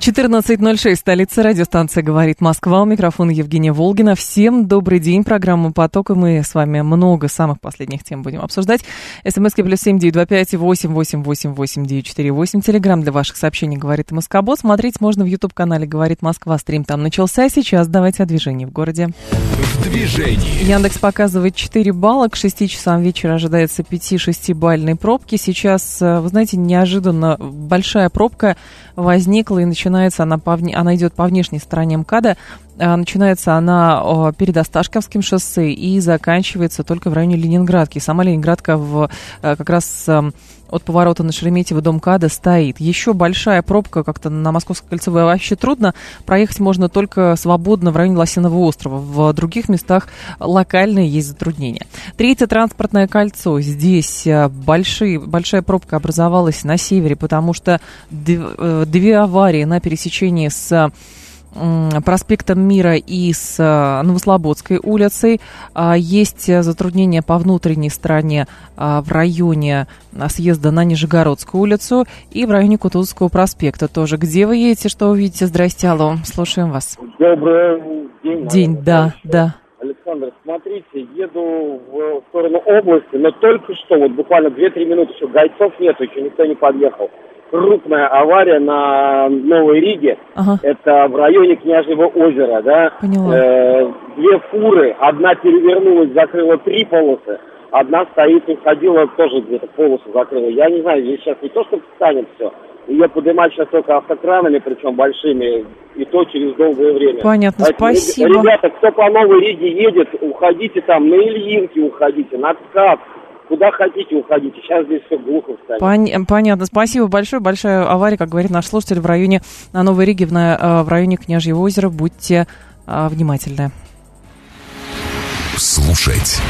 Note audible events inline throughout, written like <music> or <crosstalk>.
14.06, столица радиостанция «Говорит Москва». У микрофона Евгения Волгина. Всем добрый день. Программа «Поток». И мы с вами много самых последних тем будем обсуждать. СМСки плюс семь девять два пять восемь восемь восемь восемь девять четыре восемь. Телеграмм для ваших сообщений «Говорит Москобот». Смотреть можно в YouTube-канале «Говорит Москва». Стрим там начался. Сейчас давайте о движении в городе. В движении. Яндекс показывает 4 балла. К 6 часам вечера ожидается 5-6 бальной пробки. Сейчас, э, вы знаете, неожиданно большая пробка возникла и начинается она, по, она идет по внешней стороне МКАДа. А, начинается она перед Осташковским шоссе и заканчивается только в районе Ленинградки. Сама Ленинградка в, э, как раз эм, от поворота на Шереметьево до МКАДа стоит. Еще большая пробка как-то на Московской кольцевой вообще трудно. Проехать можно только свободно в районе Лосиного острова. В других местах локальные есть затруднения. Третье транспортное кольцо. Здесь э, большие, большая пробка образовалась на севере, потому что э, две аварии на пересечении с проспектом Мира и с э, Новослободской улицей. А, есть затруднения по внутренней стороне а, в районе а, съезда на Нижегородскую улицу и в районе Кутузовского проспекта тоже. Где вы едете, что увидите? Здрасте, алло, слушаем вас. Добрый день. День, да, да. Александр, смотрите, еду в сторону области, но только что, вот буквально 2-3 минуты еще, гайцов нету, еще никто не подъехал крупная авария на Новой Риге. Ага. Это в районе Княжьего озера, да. Поняла. Э, две фуры, одна перевернулась, закрыла три полосы, одна стоит, уходила, тоже где-то полосу закрыла. Я не знаю, здесь сейчас не то, что встанет все. Ее поднимать сейчас только автокранами, причем большими, и то через долгое время. Понятно, Поэтому, спасибо. Ребята, кто по Новой Риге едет, уходите там, на Ильинки уходите, на ТКАП, куда хотите уходите. Сейчас здесь все глухо станет. Пон- понятно. Спасибо большое. Большая авария, как говорит наш слушатель, в районе на Новой Риге, в, на, э, в районе Княжьего озера. Будьте а, внимательны. Слушать.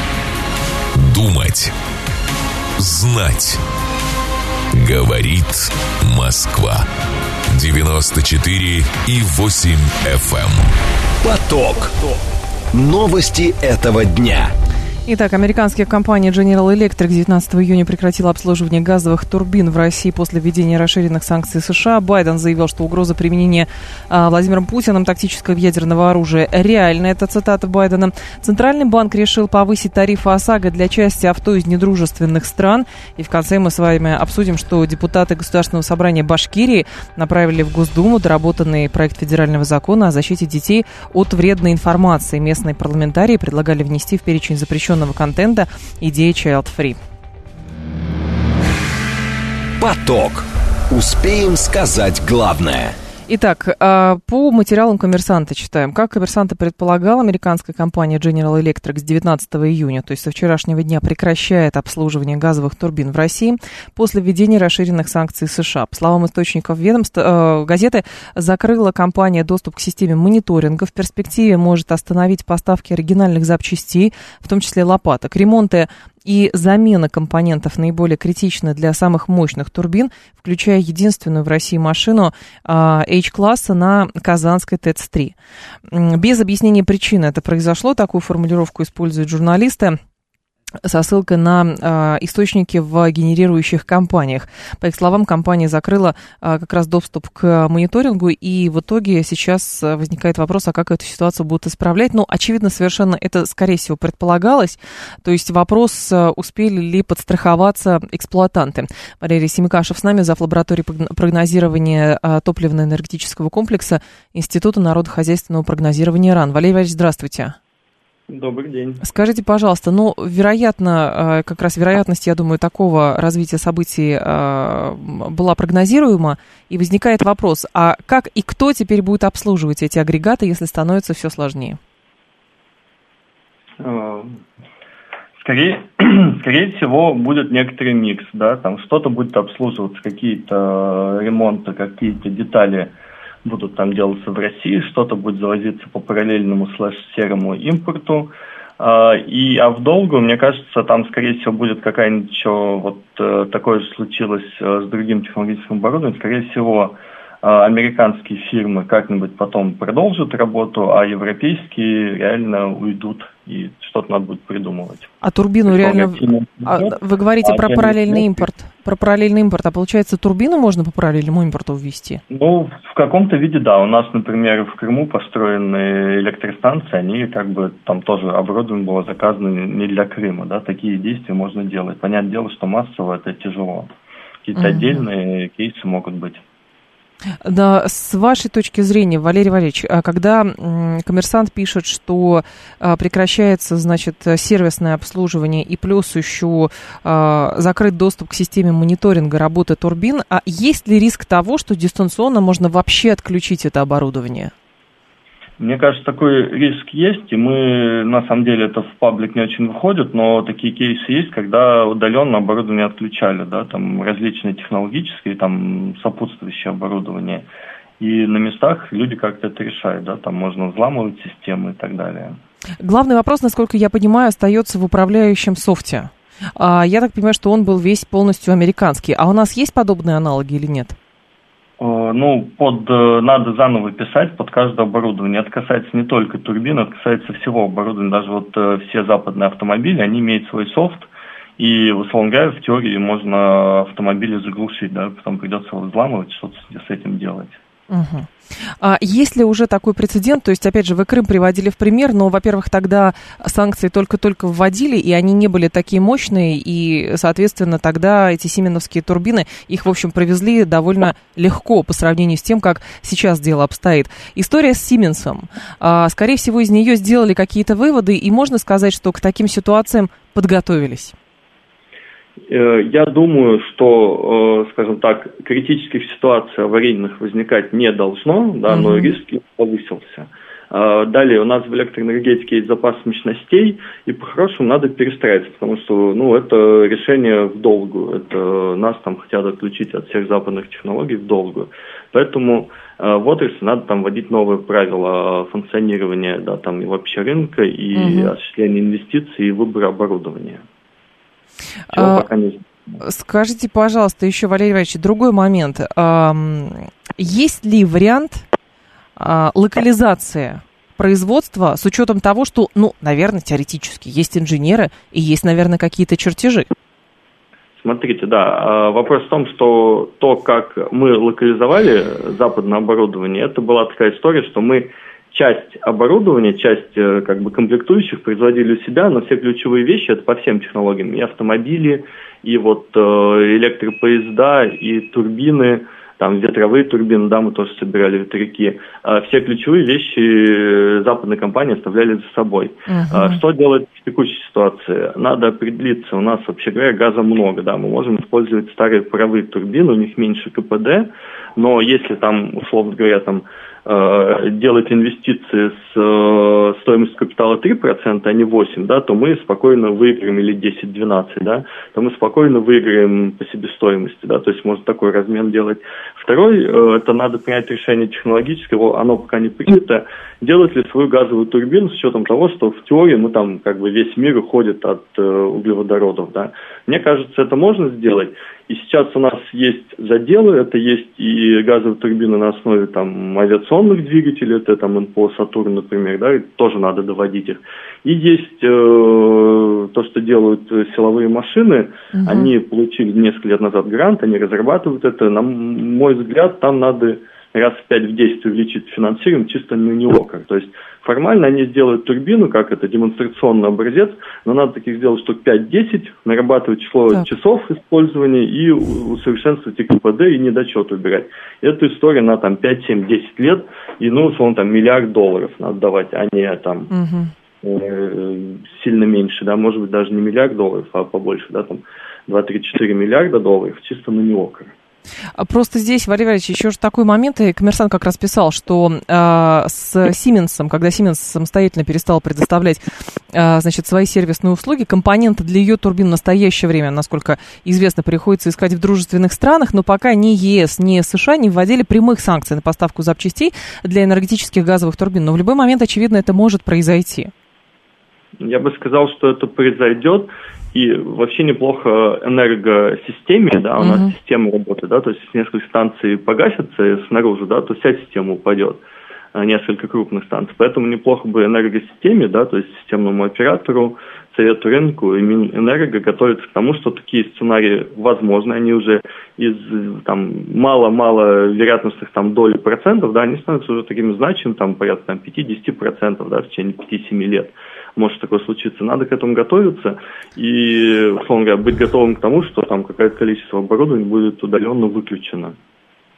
Думать. Знать. Говорит Москва. 94 и 8 FM. Эм. Поток. Новости этого дня. Итак, американская компания General Electric 19 июня прекратила обслуживание газовых турбин в России после введения расширенных санкций США. Байден заявил, что угроза применения а, Владимиром Путиным тактического ядерного оружия реальна. Это цитата Байдена. Центральный банк решил повысить тарифы ОСАГО для части авто из недружественных стран. И в конце мы с вами обсудим, что депутаты Государственного собрания Башкирии направили в Госдуму доработанный проект федерального закона о защите детей от вредной информации. Местные парламентарии предлагали внести в перечень запрещенных запрещенного контента идеи Child Free. Поток. Успеем сказать главное – Итак, а, по материалам коммерсанта читаем. Как коммерсанты предполагал, американская компания General Electric с 19 июня, то есть со вчерашнего дня, прекращает обслуживание газовых турбин в России после введения расширенных санкций США. По словам источников ведомства, э, газеты закрыла компания доступ к системе мониторинга. В перспективе может остановить поставки оригинальных запчастей, в том числе лопаток. Ремонты и замена компонентов наиболее критична для самых мощных турбин, включая единственную в России машину а, H-класса на Казанской ТЭЦ-3. Без объяснения причины это произошло, такую формулировку используют журналисты со ссылкой на э, источники в генерирующих компаниях. По их словам, компания закрыла э, как раз доступ к мониторингу, и в итоге сейчас возникает вопрос, а как эту ситуацию будут исправлять. Ну, очевидно, совершенно это, скорее всего, предполагалось. То есть вопрос, успели ли подстраховаться эксплуатанты. Валерий Семикашев с нами, зав. лаборатории прогнозирования э, топливно-энергетического комплекса Института народохозяйственного прогнозирования РАН. Валерий Валерьевич, здравствуйте. Добрый день. Скажите, пожалуйста, ну, вероятно, э, как раз вероятность, я думаю, такого развития событий э, была прогнозируема, и возникает вопрос, а как и кто теперь будет обслуживать эти агрегаты, если становится все сложнее? Э, скорее, <clears throat> скорее всего, будет некоторый микс, да, там что-то будет обслуживаться, какие-то ремонты, какие-то детали – будут там делаться в России, что-то будет завозиться по параллельному слэш-серому импорту. А, и, а в долгу, мне кажется, там, скорее всего, будет какая-нибудь еще вот э, такое же случилось э, с другим технологическим оборудованием. Скорее всего, а, американские фирмы как-нибудь потом продолжат работу, а европейские реально уйдут и что-то надо будет придумывать. А турбину реально... А, вы говорите а про параллельный импорт. Про параллельный импорт. А получается, турбину можно по параллельному импорту ввести? Ну, в каком-то виде, да. У нас, например, в Крыму построены электростанции, они как бы там тоже оборудование было заказано не для Крыма, да, такие действия можно делать. Понятное дело, что массово это тяжело. Какие-то угу. отдельные кейсы могут быть. Да, с вашей точки зрения, Валерий Валерьевич, а когда коммерсант пишет, что а, прекращается, значит, сервисное обслуживание и плюс еще а, закрыт доступ к системе мониторинга работы турбин, а есть ли риск того, что дистанционно можно вообще отключить это оборудование? Мне кажется, такой риск есть, и мы, на самом деле, это в паблик не очень выходит, но такие кейсы есть, когда удаленно оборудование отключали, да, там различные технологические, там сопутствующие оборудование. И на местах люди как-то это решают, да, там можно взламывать системы и так далее. Главный вопрос, насколько я понимаю, остается в управляющем софте. А, я так понимаю, что он был весь полностью американский. А у нас есть подобные аналоги или нет? Э, ну, под, э, надо заново писать под каждое оборудование. Это касается не только турбин, это касается всего оборудования. Даже вот э, все западные автомобили, они имеют свой софт, и, условно говоря, в теории можно автомобили заглушить, да, потом придется его взламывать, что-то с этим делать. Угу. А есть ли уже такой прецедент? То есть, опять же, вы Крым приводили в пример, но, во-первых, тогда санкции только-только вводили, и они не были такие мощные, и, соответственно, тогда эти сименовские турбины, их, в общем, провезли довольно легко по сравнению с тем, как сейчас дело обстоит. История с Сименсом. А, скорее всего, из нее сделали какие-то выводы, и можно сказать, что к таким ситуациям подготовились. Э, я думаю, что, э, скажем так, критических ситуаций аварийных возникать не должно, да, но риск повысился. Э, далее у нас в электроэнергетике есть запас мощностей, и по-хорошему надо перестраиваться, потому что ну, это решение в долгую. Это нас там хотят отключить от всех западных технологий в долгую. Поэтому в отрасли надо там вводить новые правила функционирования да, там, и вообще рынка, и угу. осуществления инвестиций, и выбора оборудования. А, скажите, пожалуйста, еще, Валерий Иванович, другой момент. Есть ли вариант а, локализации производства с учетом того, что, ну, наверное, теоретически есть инженеры и есть, наверное, какие-то чертежи? Смотрите, да, а, вопрос в том, что то, как мы локализовали западное оборудование, это была такая история, что мы часть оборудования, часть э, как бы комплектующих производили у себя, но все ключевые вещи это по всем технологиям, и автомобили, и вот э, электропоезда, и турбины, там ветровые турбины, да, мы тоже собирали ветряки. А все ключевые вещи э, западные компании оставляли за собой. Uh-huh. Что делать в текущей ситуации? Надо определиться, у нас, вообще говоря, газа много, да, мы можем использовать старые паровые турбины, у них меньше КПД, но если там, условно говоря, там делать инвестиции с э, стоимостью капитала 3%, а не 8%, да, то мы спокойно выиграем, или 10-12%, да, то мы спокойно выиграем по себестоимости, да, то есть можно такой размен делать. Второй, э, это надо принять решение технологическое, оно пока не принято, делать ли свою газовую турбину с учетом того, что в теории мы там как бы весь мир уходит от углеводородов, да. Мне кажется, это можно сделать, и сейчас у нас есть заделы, это есть и газовые турбины на основе там авиационных двигателей, это там НПО «Сатурн», например, да, и тоже надо доводить их. И есть э, то, что делают силовые машины, угу. они получили несколько лет назад грант, они разрабатывают это. На мой взгляд, там надо раз в пять в 10 увеличить финансирование чисто на него. Как. То есть формально они сделают турбину, как это демонстрационный образец, но надо таких сделать штук 5-10, нарабатывать число так. часов использования и усовершенствовать КПД, и недочет убирать. Эту историю на там 5, 7, 10 лет, и ну, условно, там миллиард долларов надо давать, а не там угу. э, сильно меньше, да, может быть, даже не миллиард долларов, а побольше, да, там 2-3-4 миллиарда долларов чисто на него. Короче. А просто здесь, Валерий Валерьевич, еще же такой момент, и коммерсант как раз писал, что э, с Сименсом, когда Сименс самостоятельно перестал предоставлять э, значит, свои сервисные услуги, компоненты для ее турбин в настоящее время, насколько известно, приходится искать в дружественных странах, но пока ни ЕС, ни США не вводили прямых санкций на поставку запчастей для энергетических газовых турбин. Но в любой момент, очевидно, это может произойти. Я бы сказал, что это произойдет. И вообще неплохо энергосистеме, да, у нас система работает, да, то есть если несколько станций погасятся снаружи, да, то вся система упадет несколько крупных станций. Поэтому неплохо бы энергосистеме, да, то есть системному оператору, совету рынку и Минэнерго готовиться к тому, что такие сценарии возможны, они уже из там мало-мало вероятностных там доли процентов, да, они становятся уже такими значимыми, там порядка там, 5-10 процентов, да, в течение 5-7 лет может такое случиться. Надо к этому готовиться и, условно говоря, быть готовым к тому, что там какое-то количество оборудования будет удаленно выключено.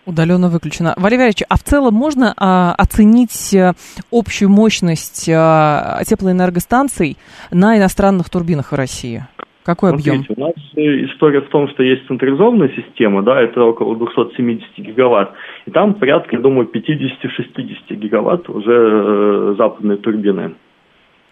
Удаленно выключено. Валерий Валерьевич, а в целом можно а, оценить э, общую мощность а, теплоэнергостанций на иностранных турбинах в России? Какой объем? Смотрите, у нас история в том, что есть централизованная система, да, это около 270 гигаватт, и там порядка, я думаю, 50-60 гигаватт уже э, западные турбины.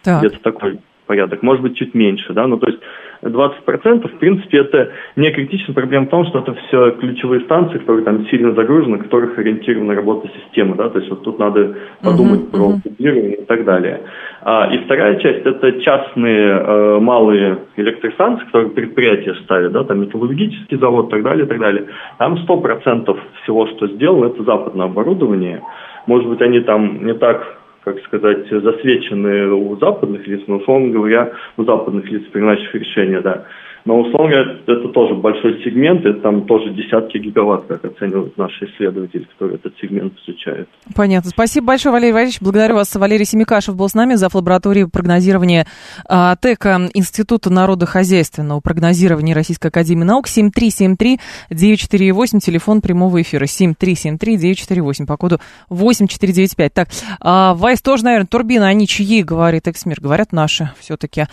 Так. Где-то такой порядок, может быть, чуть меньше, да, ну, то есть 20%, в принципе, это не критичная проблема в том, что это все ключевые станции, которые там сильно загружены, на которых ориентирована работа системы, да, то есть вот тут надо подумать uh-huh, про uh-huh. и так далее. А, и вторая часть – это частные э, малые электростанции, которые предприятия ставят, да, там металлургический завод и так далее, и так далее. Там 100% всего, что сделано, это западное оборудование. Может быть, они там не так как сказать, засвечены у западных лиц, но, условно говоря, у западных лиц, принимающих решения, да. Но, условно говоря, это тоже большой сегмент, это там тоже десятки гигаватт, как оценивают наши исследователи, которые этот сегмент изучают. Понятно. Спасибо большое, Валерий Валерьевич. Благодарю вас. Валерий Семикашев был с нами, зав. лаборатории прогнозирования а, ТЭКа Института народохозяйственного прогнозирования Российской Академии Наук. 7373948, телефон прямого эфира. 7373948, по коду 8495. Так, а, Вайс тоже, наверное, турбины, они чьи, говорит Эксмир? Говорят, наши все-таки.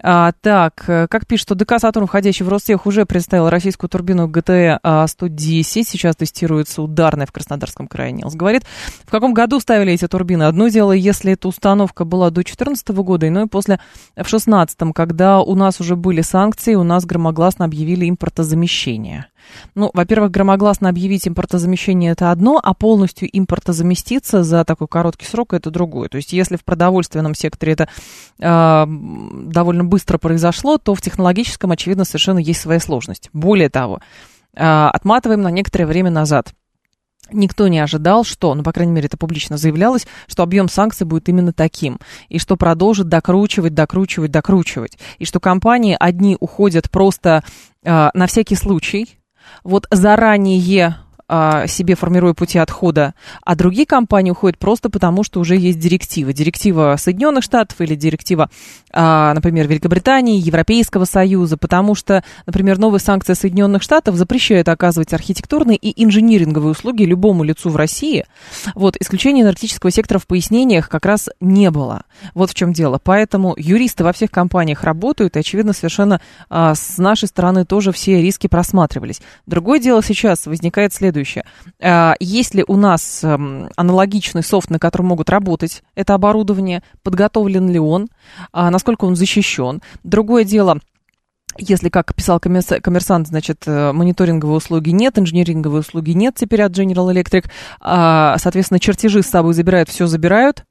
А, так, как пишет, что ДК Сатурн, входящий в Ростех, уже представил российскую турбину ГТ-110. А, Сейчас тестируется ударная в Краснодарском крае. Нилс говорит, в каком году ставили эти турбины? Одно дело, если эта установка была до 2014 года, иное после в 2016, когда у нас уже были санкции, у нас громогласно объявили импортозамещение. Ну, во-первых, громогласно объявить импортозамещение это одно, а полностью импортозаместиться за такой короткий срок это другое. То есть, если в продовольственном секторе это э, довольно быстро произошло, то в технологическом, очевидно, совершенно есть своя сложность. Более того, э, отматываем на некоторое время назад. Никто не ожидал, что, ну, по крайней мере, это публично заявлялось, что объем санкций будет именно таким, и что продолжит докручивать, докручивать, докручивать, и что компании одни уходят просто э, на всякий случай, вот заранее а, себе формируя пути отхода, а другие компании уходят просто потому, что уже есть директива. Директива Соединенных Штатов или директива, а, например, Великобритании, Европейского Союза, потому что, например, новые санкции Соединенных Штатов запрещают оказывать архитектурные и инжиниринговые услуги любому лицу в России. Вот, исключения энергетического сектора в пояснениях как раз не было. Вот в чем дело. Поэтому юристы во всех компаниях работают, и, очевидно, совершенно а, с нашей стороны тоже все риски просматривались. Другое дело сейчас возникает следующее следующее. А, есть ли у нас эм, аналогичный софт, на котором могут работать это оборудование? Подготовлен ли он? А, насколько он защищен? Другое дело, если, как писал коммерсант, значит, э, мониторинговые услуги нет, инженеринговые услуги нет теперь от General Electric, а, соответственно, чертежи с собой забирают, все забирают,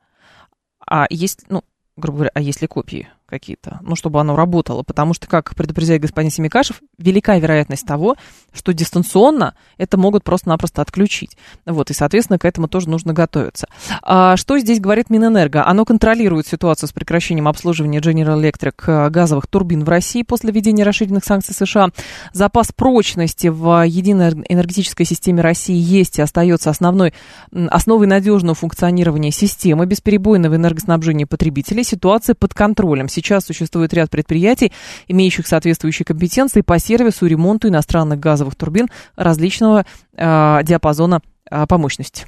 а есть, ну, грубо говоря, а есть ли копии? Какие-то, ну, чтобы оно работало, потому что, как предупреждает господин Семикашев, велика вероятность того, что дистанционно это могут просто-напросто отключить. Вот, и, соответственно, к этому тоже нужно готовиться. А что здесь говорит Минэнерго? Оно контролирует ситуацию с прекращением обслуживания General Electric э, газовых турбин в России после введения расширенных санкций США. Запас прочности в единой энергетической системе России есть и остается основной, основой надежного функционирования системы бесперебойного энергоснабжения потребителей. Ситуация под контролем сейчас существует ряд предприятий, имеющих соответствующие компетенции по сервису и ремонту иностранных газовых турбин различного э, диапазона э, по мощности.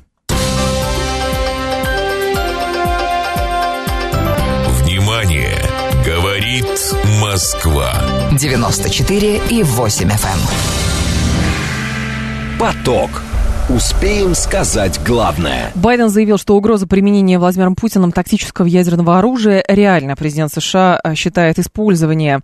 Внимание! Говорит Москва. 94 и 8 FM. Эм. Поток. Успеем сказать главное. Байден заявил, что угроза применения Владимиром Путиным тактического ядерного оружия реально. Президент США э, считает использование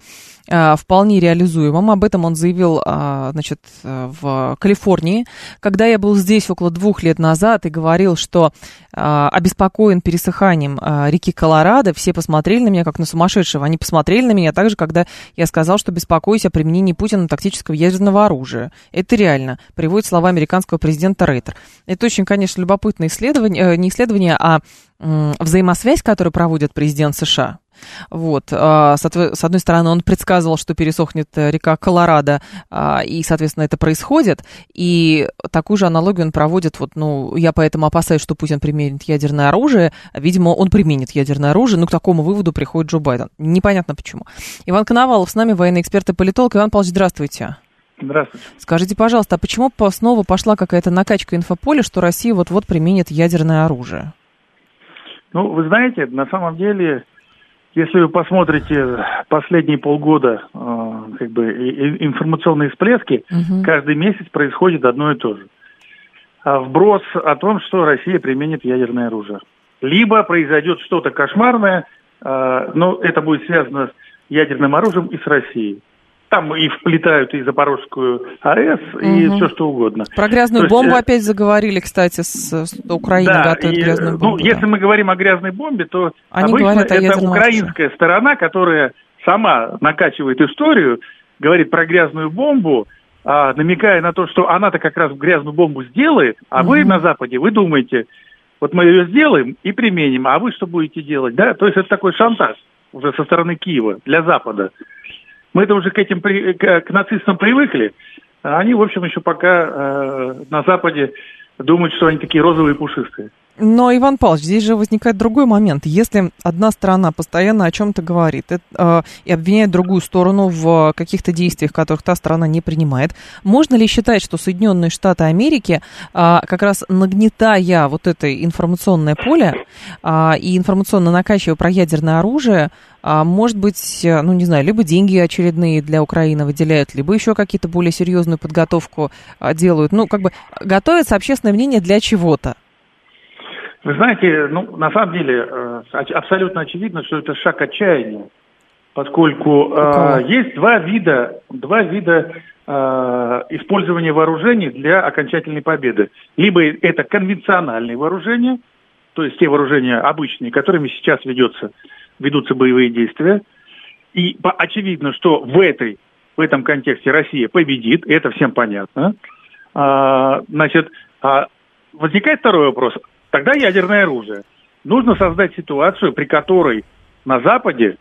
вполне реализуемым. Об этом он заявил, а, значит, в Калифорнии, когда я был здесь около двух лет назад и говорил, что обеспокоен пересыханием реки Колорадо. Все посмотрели на меня как на сумасшедшего. Они посмотрели на меня так же, когда я сказал, что беспокоюсь о применении Путина тактического ядерного оружия. Это реально, приводит слова американского президента Рейтер. Это очень, конечно, любопытное исследование, э, не исследование, а взаимосвязь, которую проводит президент США. Вот. А, с одной стороны, он предсказывал, что пересохнет э, река Колорадо, а, и, соответственно, это происходит. И такую же аналогию он проводит, вот, ну, я поэтому опасаюсь, что Путин применит ядерное оружие. Видимо, он применит ядерное оружие, но к такому выводу приходит Джо Байден. Непонятно почему. Иван Коновалов с нами, военный эксперт и политолог. Иван Павлович, здравствуйте. Здравствуйте. Скажите, пожалуйста, а почему снова пошла какая-то накачка инфополя, что Россия вот-вот применит ядерное оружие? Ну, вы знаете, на самом деле если вы посмотрите последние полгода э, как бы информационные всплески, угу. каждый месяц происходит одно и то же. А вброс о том, что Россия применит ядерное оружие. Либо произойдет что-то кошмарное, э, но это будет связано с ядерным оружием и с Россией. Там и вплетают и Запорожскую АЭС, угу. и все что угодно. Про грязную То бомбу есть, опять заговорили, кстати, с, с Украиной да, готовит и, грязную бомбу. Ну, да. если мы говорим о грязной бомбе, то Они обычно это украинская оружии. сторона, которая сама накачивает историю, говорит про грязную бомбу, а, намекая на то, что она-то как раз грязную бомбу сделает, а угу. вы на Западе, вы думаете, вот мы ее сделаем и применим, а вы что будете делать? Да? То есть это такой шантаж уже со стороны Киева для Запада. Мы это уже к этим, к, нацистам привыкли. Они, в общем, еще пока э, на Западе думают, что они такие розовые пушистые. Но, Иван Павлович, здесь же возникает другой момент. Если одна сторона постоянно о чем-то говорит это, э, и обвиняет другую сторону в каких-то действиях, которых та сторона не принимает, можно ли считать, что Соединенные Штаты Америки, э, как раз нагнетая вот это информационное поле э, и информационно накачивая про ядерное оружие, а может быть, ну не знаю, либо деньги очередные для Украины выделяют, либо еще какие-то более серьезную подготовку а, делают. Ну, как бы готовится общественное мнение для чего-то. Вы знаете, ну, на самом деле, э, абсолютно очевидно, что это шаг отчаяния, поскольку э, есть два вида, два вида э, использования вооружений для окончательной победы. Либо это конвенциональные вооружения, то есть те вооружения обычные, которыми сейчас ведется, ведутся боевые действия. И очевидно, что в, этой, в этом контексте Россия победит, это всем понятно. А, значит, а возникает второй вопрос. Тогда ядерное оружие. Нужно создать ситуацию, при которой на Западе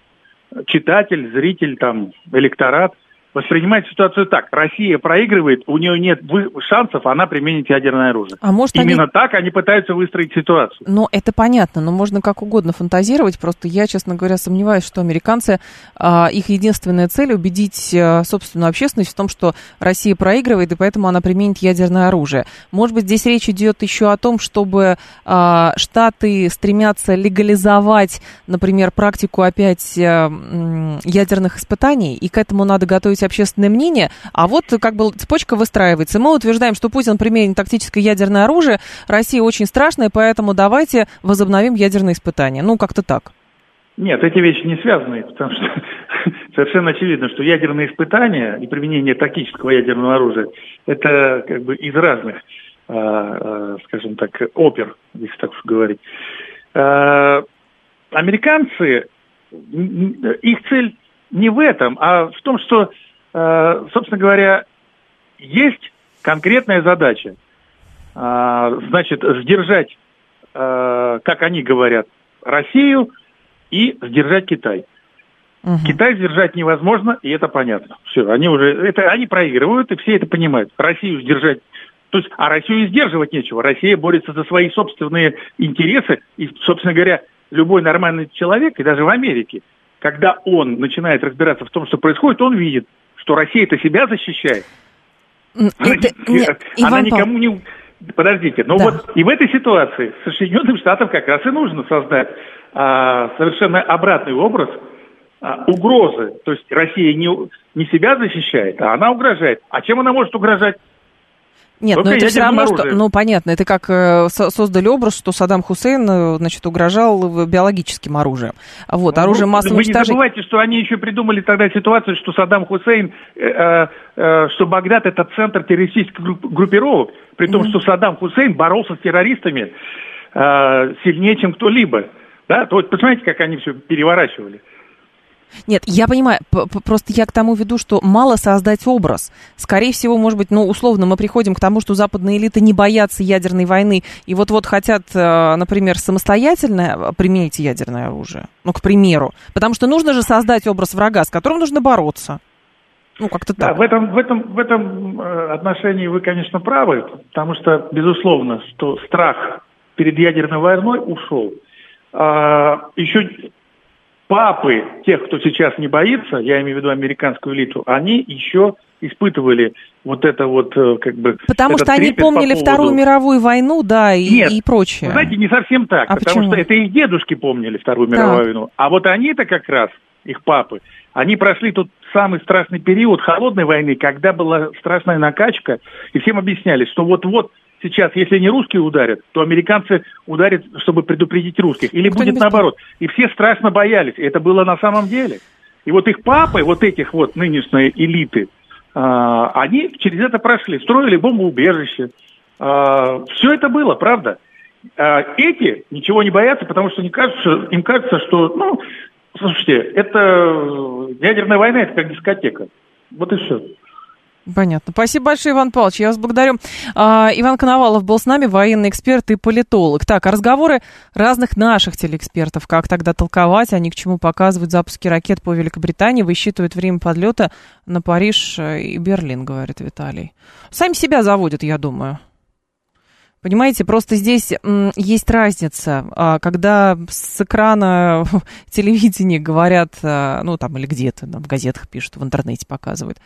читатель, зритель, там, электорат воспринимает ситуацию так. Россия проигрывает, у нее нет шансов, она применит ядерное оружие. А может, Именно они... так они пытаются выстроить ситуацию. Ну, это понятно, но можно как угодно фантазировать. Просто я, честно говоря, сомневаюсь, что американцы, а, их единственная цель убедить а, собственную общественность в том, что Россия проигрывает, и поэтому она применит ядерное оружие. Может быть, здесь речь идет еще о том, чтобы а, Штаты стремятся легализовать, например, практику опять а, ядерных испытаний, и к этому надо готовить есть общественное мнение, а вот как бы цепочка выстраивается. Мы утверждаем, что Путин применит тактическое ядерное оружие, Россия очень страшная, поэтому давайте возобновим ядерные испытания. Ну, как-то так. Нет, эти вещи не связаны, потому что <laughs> совершенно очевидно, что ядерные испытания и применение тактического ядерного оружия это как бы из разных, э, э, скажем так, опер, если так уж говорить. Э, американцы, их цель не в этом, а в том, что собственно говоря, есть конкретная задача. Э, значит, сдержать, э, как они говорят, Россию и сдержать Китай. Угу. Китай сдержать невозможно, и это понятно. Все, они уже, это они проигрывают, и все это понимают. Россию сдержать, то есть, а Россию сдерживать нечего. Россия борется за свои собственные интересы, и, собственно говоря, любой нормальный человек, и даже в Америке, когда он начинает разбираться в том, что происходит, он видит, что Россия это себя защищает. Это, нет, она Иван никому не... Подождите, но да. вот и в этой ситуации Соединенным Штатам как раз и нужно создать а, совершенно обратный образ а, угрозы. То есть Россия не, не себя защищает, а она угрожает. А чем она может угрожать? Нет, ну это все равно, что, ну понятно, это как э, создали образ, что Саддам Хусейн, э, значит, угрожал биологическим оружием. Вот, ну, оружие массового уничтожения. Вы не забывайте, что они еще придумали тогда ситуацию, что Саддам Хусейн, э, э, э что Багдад это центр террористических группировок, при том, mm-hmm. что Саддам Хусейн боролся с террористами э, сильнее, чем кто-либо. Да, то вот посмотрите, как они все переворачивали. Нет, я понимаю, просто я к тому веду, что мало создать образ. Скорее всего, может быть, ну, условно, мы приходим к тому, что западные элиты не боятся ядерной войны и вот-вот хотят, э, например, самостоятельно применить ядерное оружие. Ну, к примеру. Потому что нужно же создать образ врага, с которым нужно бороться. Ну, как-то так. Да, в этом, в, этом, в этом э, отношении вы, конечно, правы, потому что, безусловно, что страх перед ядерной войной ушел. А, еще папы тех, кто сейчас не боится, я имею в виду американскую элиту, они еще испытывали вот это вот э, как бы... Потому что они помнили по поводу... Вторую мировую войну, да, и, Нет, и прочее. знаете, не совсем так, а потому почему? что это их дедушки помнили Вторую так. мировую войну. А вот они-то как раз, их папы, они прошли тут самый страшный период холодной войны, когда была страшная накачка, и всем объясняли, что вот-вот сейчас, если не русские ударят, то американцы ударят, чтобы предупредить русских. Или будет наоборот. И все страшно боялись. И это было на самом деле. И вот их папы, вот этих вот нынешней элиты, а, они через это прошли, строили бомбоубежище. А, все это было, правда. А, эти ничего не боятся, потому что не кажется, им кажется, что, ну, слушайте, это ядерная война, это как дискотека. Вот и все. Понятно. Спасибо большое, Иван Павлович. Я вас благодарю. А, Иван Коновалов был с нами, военный эксперт и политолог. Так, а разговоры разных наших телеэкспертов. Как тогда толковать? Они к чему показывают запуски ракет по Великобритании, высчитывают время подлета на Париж и Берлин, говорит Виталий. Сами себя заводят, я думаю. Понимаете, просто здесь есть разница, а, когда с экрана <laughs> телевидения говорят, а, ну там или где-то, в газетах пишут, в интернете показывают,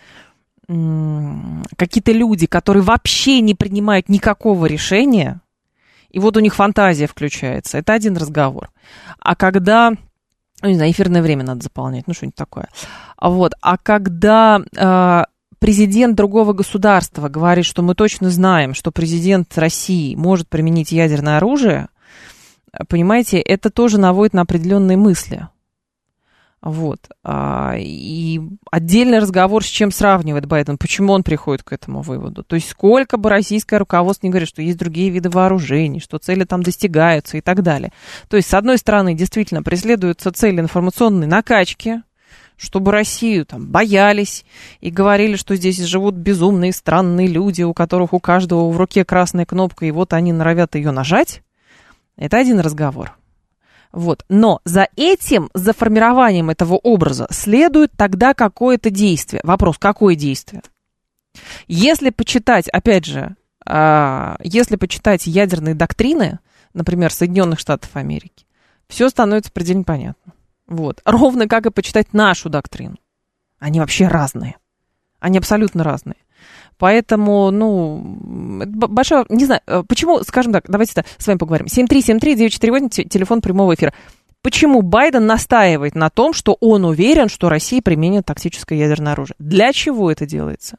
какие-то люди, которые вообще не принимают никакого решения, и вот у них фантазия включается, это один разговор. А когда, ну, не знаю, эфирное время надо заполнять, ну, что-нибудь такое. Вот, а когда э, президент другого государства говорит, что мы точно знаем, что президент России может применить ядерное оружие, понимаете, это тоже наводит на определенные мысли. Вот. А, и отдельный разговор, с чем сравнивает Байден, почему он приходит к этому выводу. То есть сколько бы российское руководство не говорит, что есть другие виды вооружений, что цели там достигаются и так далее. То есть, с одной стороны, действительно преследуются цели информационной накачки, чтобы Россию там боялись и говорили, что здесь живут безумные странные люди, у которых у каждого в руке красная кнопка, и вот они норовят ее нажать. Это один разговор. Вот. Но за этим, за формированием этого образа следует тогда какое-то действие. Вопрос, какое действие? Если почитать, опять же, а, если почитать ядерные доктрины, например, Соединенных Штатов Америки, все становится предельно понятно. Вот. Ровно как и почитать нашу доктрину. Они вообще разные. Они абсолютно разные. Поэтому, ну, большое, не знаю, э, почему, скажем так, давайте с вами поговорим. 7373948, телефон прямого эфира. Почему Байден настаивает на том, что он уверен, что Россия применит тактическое ядерное оружие? Для чего это делается?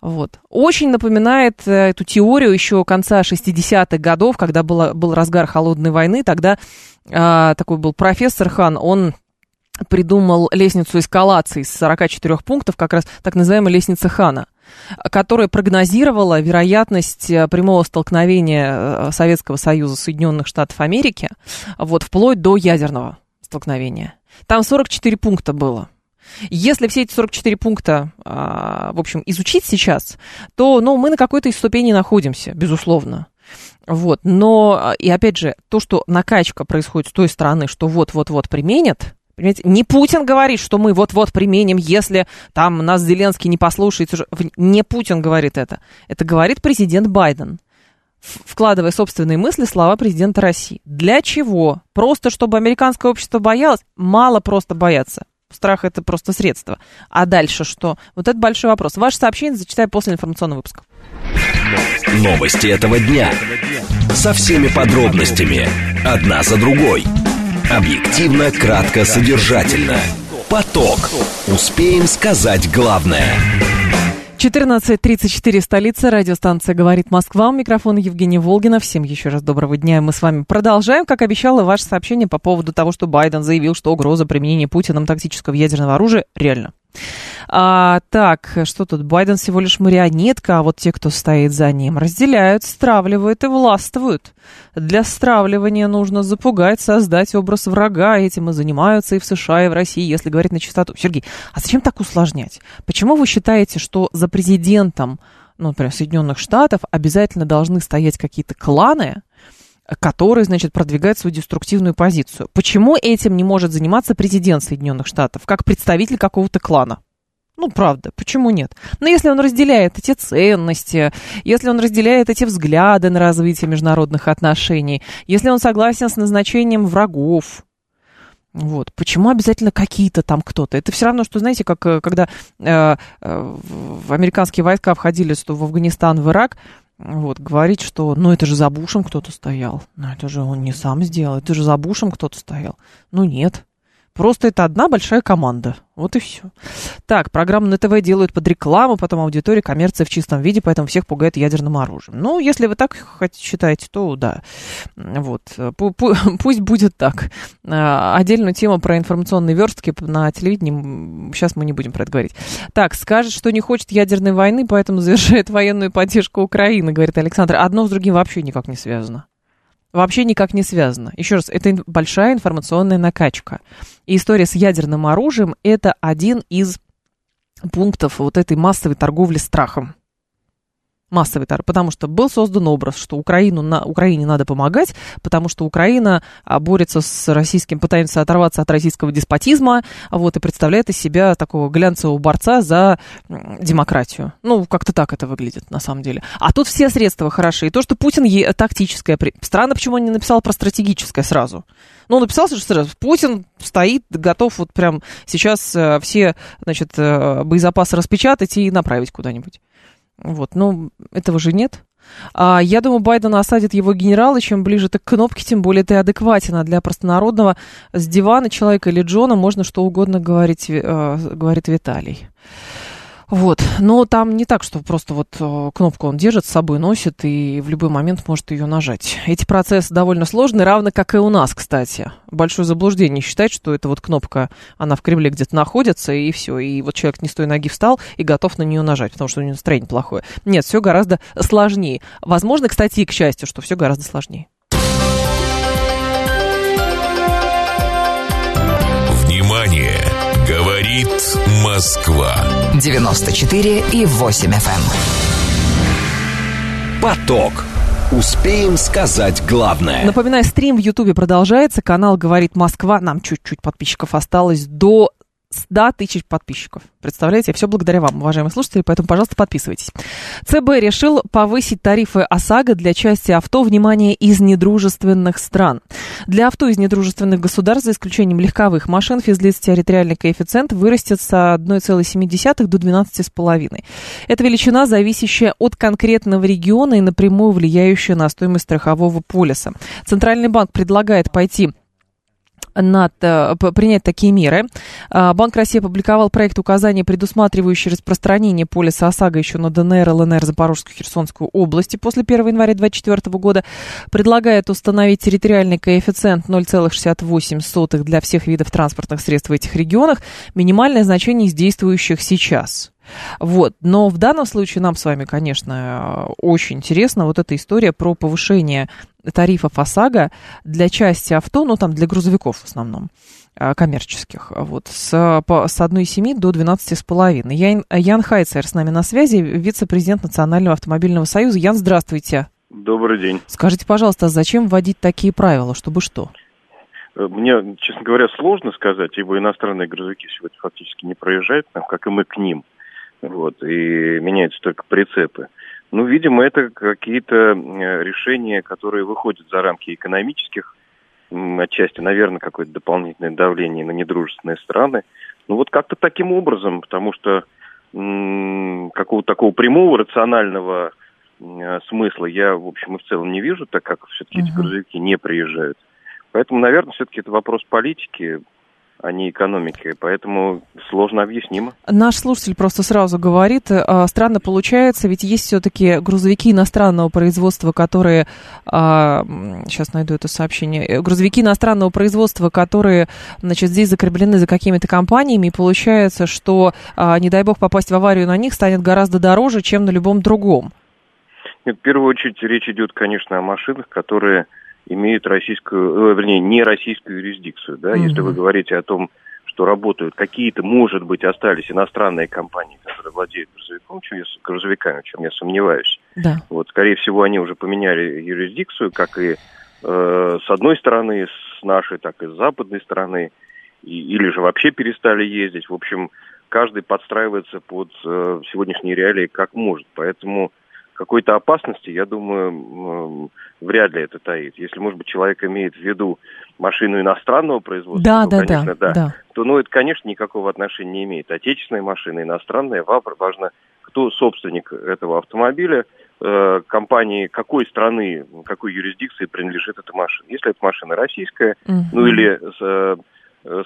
Вот. Очень напоминает э, эту теорию еще конца 60-х годов, когда было, был разгар холодной войны. Тогда а, такой был профессор Хан, он придумал лестницу эскалации из 44 пунктов, как раз так называемая лестница Хана которая прогнозировала вероятность э, прямого столкновения э, Советского Союза Соединенных Штатов Америки вот, вплоть до ядерного столкновения. Там 44 пункта было. Если все эти 44 пункта, а, в общем, изучить сейчас, то ну, мы на какой-то из ступеней находимся, безусловно. Вот. Но, а, и опять же, то, что накачка происходит с той стороны, что вот-вот-вот применят, Понимаете, не Путин говорит, что мы вот-вот применим, если там нас Зеленский не послушается. Не Путин говорит это. Это говорит президент Байден, вкладывая собственные мысли слова президента России. Для чего? Просто чтобы американское общество боялось? Мало просто бояться. Страх это просто средство. А дальше что? Вот это большой вопрос. Ваше сообщение зачитаю после информационного выпуска. Новости этого дня. Со всеми подробностями. Одна за другой. Объективно, кратко, содержательно. Поток. Успеем сказать главное. 14.34, столица, радиостанция «Говорит Москва». У микрофона Евгения Волгина. Всем еще раз доброго дня. Мы с вами продолжаем. Как обещала, ваше сообщение по поводу того, что Байден заявил, что угроза применения Путиным тактического ядерного оружия реально. А, так, что тут? Байден всего лишь марионетка, а вот те, кто стоит за ним, разделяют, стравливают и властвуют. Для стравливания нужно запугать, создать образ врага. Этим и занимаются и в США, и в России, если говорить на чистоту. Сергей, а зачем так усложнять? Почему вы считаете, что за президентом, ну, например, Соединенных Штатов обязательно должны стоять какие-то кланы, которые, значит, продвигают свою деструктивную позицию. Почему этим не может заниматься президент Соединенных Штатов, как представитель какого-то клана? Ну, правда, почему нет? Но если он разделяет эти ценности, если он разделяет эти взгляды на развитие международных отношений, если он согласен с назначением врагов, вот. Почему обязательно какие-то там кто-то? Это все равно, что, знаете, как э, когда э, э, американские войска входили что в Афганистан, в Ирак, вот, говорить, что, ну, это же за Бушем кто-то стоял. Ну, это же он не сам сделал, это же за Бушем кто-то стоял. Ну, нет. Просто это одна большая команда. Вот и все. Так, программы на ТВ делают под рекламу, потом аудитория, коммерция в чистом виде, поэтому всех пугает ядерным оружием. Ну, если вы так считаете, то да. Вот. <laughs> Пусть будет так. А, отдельную тему про информационные верстки на телевидении, сейчас мы не будем про это говорить. Так, скажет, что не хочет ядерной войны, поэтому <laughs> завершает военную поддержку Украины, говорит Александр. Одно с другим вообще никак не связано вообще никак не связано. Еще раз, это большая информационная накачка. И история с ядерным оружием – это один из пунктов вот этой массовой торговли страхом массовый террор, потому что был создан образ, что Украину, на, Украине надо помогать, потому что Украина а, борется с российским, пытается оторваться от российского деспотизма, вот, и представляет из себя такого глянцевого борца за демократию. Ну, как-то так это выглядит, на самом деле. А тут все средства хороши. И то, что Путин е- тактическое... Странно, почему он не написал про стратегическое сразу. Ну, написал что сразу. Путин стоит, готов вот прям сейчас э, все, значит, э, боезапасы распечатать и направить куда-нибудь. Вот, но этого же нет. А, я думаю, Байден осадит его генералы, чем ближе ты к кнопке, тем более ты адекватен. А для простонародного с дивана человека или Джона можно что угодно говорить, э, говорит Виталий. Вот, но там не так, что просто вот э, кнопку он держит с собой, носит и в любой момент может ее нажать. Эти процессы довольно сложные, равно как и у нас, кстати. Большое заблуждение считать, что эта вот кнопка, она в Кремле где-то находится, и все, и вот человек не с той ноги встал и готов на нее нажать, потому что у него настроение плохое. Нет, все гораздо сложнее. Возможно, кстати, и к счастью, что все гораздо сложнее. Говорит Москва. 94 и 8 FM. Эм. Поток. Успеем сказать главное. Напоминаю, стрим в Ютубе продолжается. Канал «Говорит Москва». Нам чуть-чуть подписчиков осталось до 100 тысяч подписчиков. Представляете, все благодаря вам, уважаемые слушатели, поэтому, пожалуйста, подписывайтесь. ЦБ решил повысить тарифы ОСАГО для части авто, внимание, из недружественных стран. Для авто из недружественных государств, за исключением легковых машин, физлиц территориальный коэффициент вырастет с 1,7 до 12,5. Это величина, зависящая от конкретного региона и напрямую влияющая на стоимость страхового полиса. Центральный банк предлагает пойти над, э, принять такие меры. А, Банк России опубликовал проект указаний, предусматривающий распространение полиса ОСАГО еще на ДНР, ЛНР, Запорожскую, Херсонскую области после 1 января 2024 года. Предлагает установить территориальный коэффициент 0,68 для всех видов транспортных средств в этих регионах. Минимальное значение из действующих сейчас. Вот. Но в данном случае нам с вами, конечно, очень интересна вот эта история про повышение тарифов ОСАГО для части авто, ну там для грузовиков в основном а, коммерческих, вот, с, по, с 1,7 до 12,5. Ян, Ян Хайцер с нами на связи, вице-президент Национального автомобильного союза. Ян, здравствуйте. Добрый день. Скажите, пожалуйста, а зачем вводить такие правила, чтобы что? Мне, честно говоря, сложно сказать, ибо иностранные грузовики сегодня фактически не проезжают, как и мы к ним. Вот, и меняются только прицепы. Ну, видимо, это какие-то решения, которые выходят за рамки экономических, отчасти, наверное, какое-то дополнительное давление на недружественные страны. Ну, вот как-то таким образом, потому что какого-то такого прямого рационального смысла я, в общем и в целом не вижу, так как все-таки uh-huh. эти грузовики не приезжают. Поэтому, наверное, все-таки это вопрос политики, а не экономики. Поэтому сложно объяснимо. Наш слушатель просто сразу говорит, э, странно получается, ведь есть все-таки грузовики иностранного производства, которые, сейчас а, найду это сообщение, э, грузовики иностранного производства, которые, значит, здесь закреплены за какими-то компаниями, и получается, что, а, не дай бог, попасть в аварию на них станет гораздо дороже, чем на любом другом. Нет, в первую очередь речь идет, конечно, о машинах, которые имеют российскую, э, вернее, не российскую юрисдикцию. Да? Mm-hmm. Если вы говорите о том, что работают какие-то, может быть, остались иностранные компании, которые владеют грузовиком, чем я, грузовиками, в чем я сомневаюсь. Да. Вот, скорее всего, они уже поменяли юрисдикцию, как и э, с одной стороны, с нашей, так и с западной стороны, и, или же вообще перестали ездить. В общем, каждый подстраивается под э, сегодняшние реалии как может. Поэтому какой-то опасности, я думаю, вряд ли это таит. Если, может быть, человек имеет в виду машину иностранного производства, да, то, да, конечно, да, да, то, ну, это, конечно, никакого отношения не имеет. Отечественная машина, иностранная, важно, кто собственник этого автомобиля, э, компании какой страны, какой юрисдикции принадлежит эта машина. Если эта машина российская, угу. ну или э,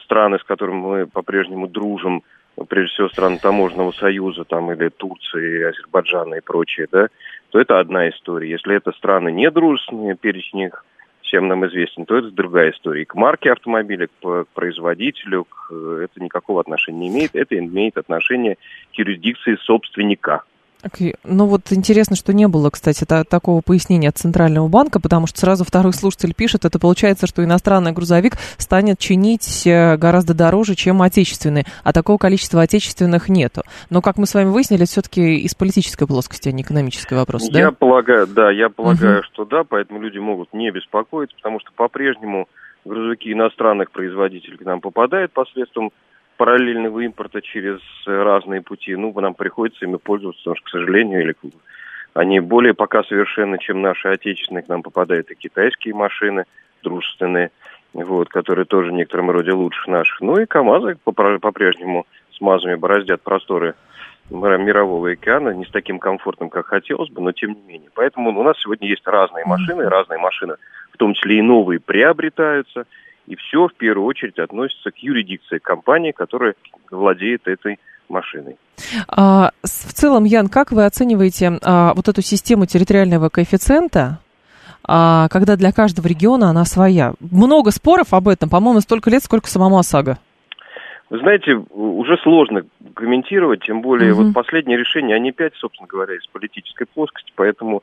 страны, с которыми мы по-прежнему дружим, прежде всего стран таможенного союза, там, или Турции, Азербайджана и прочее, да, то это одна история. Если это страны недружественные, перечень их всем нам известен, то это другая история. И к марке автомобиля, к производителю, к, это никакого отношения не имеет. Это имеет отношение к юрисдикции собственника. Okay. Ну вот интересно, что не было, кстати, та- такого пояснения от Центрального банка, потому что сразу второй слушатель пишет, это получается, что иностранный грузовик станет чинить э, гораздо дороже, чем отечественный, а такого количества отечественных нету. Но, как мы с вами выяснили, все-таки из политической плоскости, а не экономический вопрос, да? Я полагаю, да, я полагаю, uh-huh. что да, поэтому люди могут не беспокоиться, потому что по-прежнему грузовики иностранных производителей к нам попадают посредством параллельного импорта через разные пути, ну, нам приходится ими пользоваться, потому что, к сожалению, или они более пока совершенны, чем наши отечественные. К нам попадают и китайские машины дружественные, вот, которые тоже в некотором роде лучше наших. Ну и КАМАЗы по-прежнему с МАЗами бороздят просторы мирового океана, не с таким комфортным, как хотелось бы, но тем не менее. Поэтому у нас сегодня есть разные машины, разные машины, в том числе и новые, приобретаются – и все в первую очередь относится к юрисдикции компании, которая владеет этой машиной. А, в целом, Ян, как вы оцениваете а, вот эту систему территориального коэффициента, а, когда для каждого региона она своя? Много споров об этом, по-моему, столько лет, сколько самому ОСАГО. Вы знаете, уже сложно комментировать, тем более угу. вот последние решения, они опять, собственно говоря, из политической плоскости, поэтому,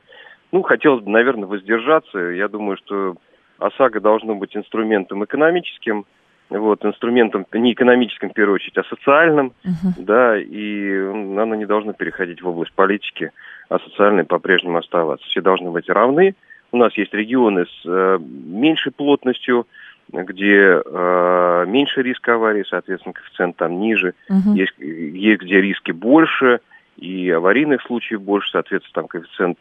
ну, хотелось бы, наверное, воздержаться. Я думаю, что ОСАГО должно быть инструментом экономическим, вот, инструментом не экономическим в первую очередь, а социальным, uh-huh. да, и оно не должно переходить в область политики, а социальной по-прежнему оставаться. Все должны быть равны. У нас есть регионы с э, меньшей плотностью, где э, меньше риска аварии, соответственно, коэффициент там ниже. Uh-huh. Есть, есть где риски больше, и аварийных случаев больше, соответственно, там коэффициент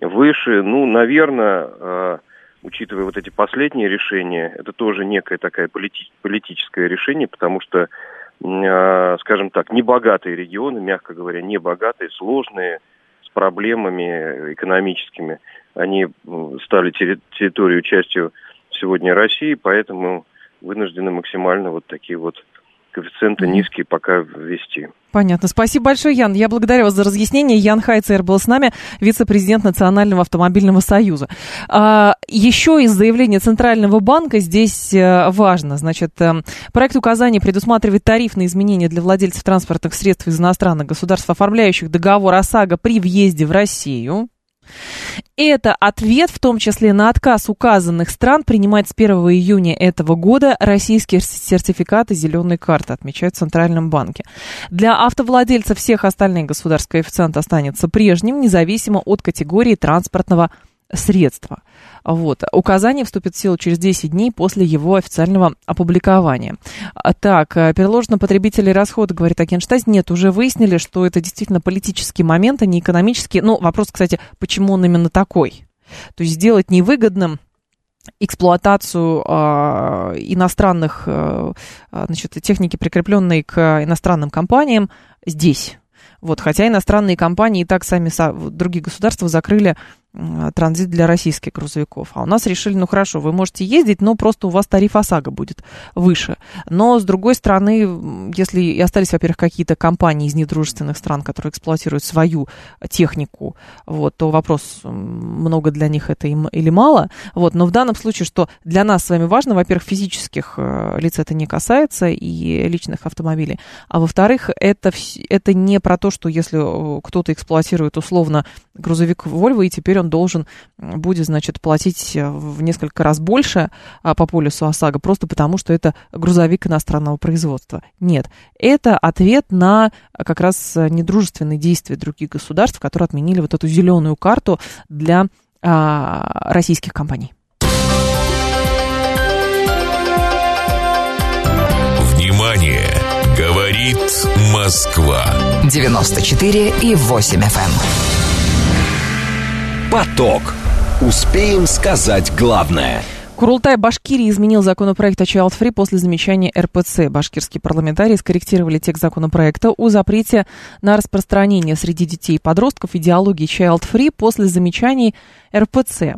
выше. Ну, наверное, э, учитывая вот эти последние решения, это тоже некое такое полити- политическое решение, потому что, э, скажем так, небогатые регионы, мягко говоря, небогатые, сложные, с проблемами экономическими, они стали терри- территорией частью сегодня России, поэтому вынуждены максимально вот такие вот коэффициенты низкие пока ввести. Понятно. Спасибо большое, Ян. Я благодарю вас за разъяснение. Ян Хайцер был с нами, вице-президент Национального автомобильного союза. А, еще из заявления Центрального банка здесь а, важно. Значит, а, проект указаний предусматривает тарифные изменения для владельцев транспортных средств из иностранных государств, оформляющих договор ОСАГО при въезде в Россию. Это ответ в том числе на отказ указанных стран принимать с 1 июня этого года российские сертификаты зеленой карты, отмечают в Центральном банке. Для автовладельцев всех остальных государств коэффициент останется прежним, независимо от категории транспортного средства. Вот. Указание вступит в силу через 10 дней после его официального опубликования. Так, э, переложено потребителей расходы, говорит Агенштаз. Нет, уже выяснили, что это действительно политический момент, а не экономический. Ну, вопрос, кстати, почему он именно такой? То есть сделать невыгодным эксплуатацию э, иностранных э, значит, техники, прикрепленной к иностранным компаниям здесь. Вот, хотя иностранные компании и так сами другие государства закрыли транзит для российских грузовиков. А у нас решили, ну хорошо, вы можете ездить, но просто у вас тариф ОСАГО будет выше. Но, с другой стороны, если и остались, во-первых, какие-то компании из недружественных стран, которые эксплуатируют свою технику, вот, то вопрос, много для них это им или мало. Вот, но в данном случае, что для нас с вами важно, во-первых, физических э, лиц это не касается и личных автомобилей, а во-вторых, это, это не про то, что если э, кто-то эксплуатирует условно грузовик Volvo, и теперь он должен будет, значит, платить э, в несколько раз больше а, по полюсу ОСАГО, просто потому что это грузовик иностранного производства. Нет, это ответ на как раз недружественные действия других государств, которые отменили вот эту зеленую карту для а, российских компаний. Внимание! Говорит Москва. 94 и 8 FM. Поток. Успеем сказать главное. Курултай Башкирии изменил законопроект о Child Free после замечания РПЦ. Башкирские парламентарии скорректировали текст законопроекта о запрете на распространение среди детей и подростков идеологии Child Free после замечаний РПЦ.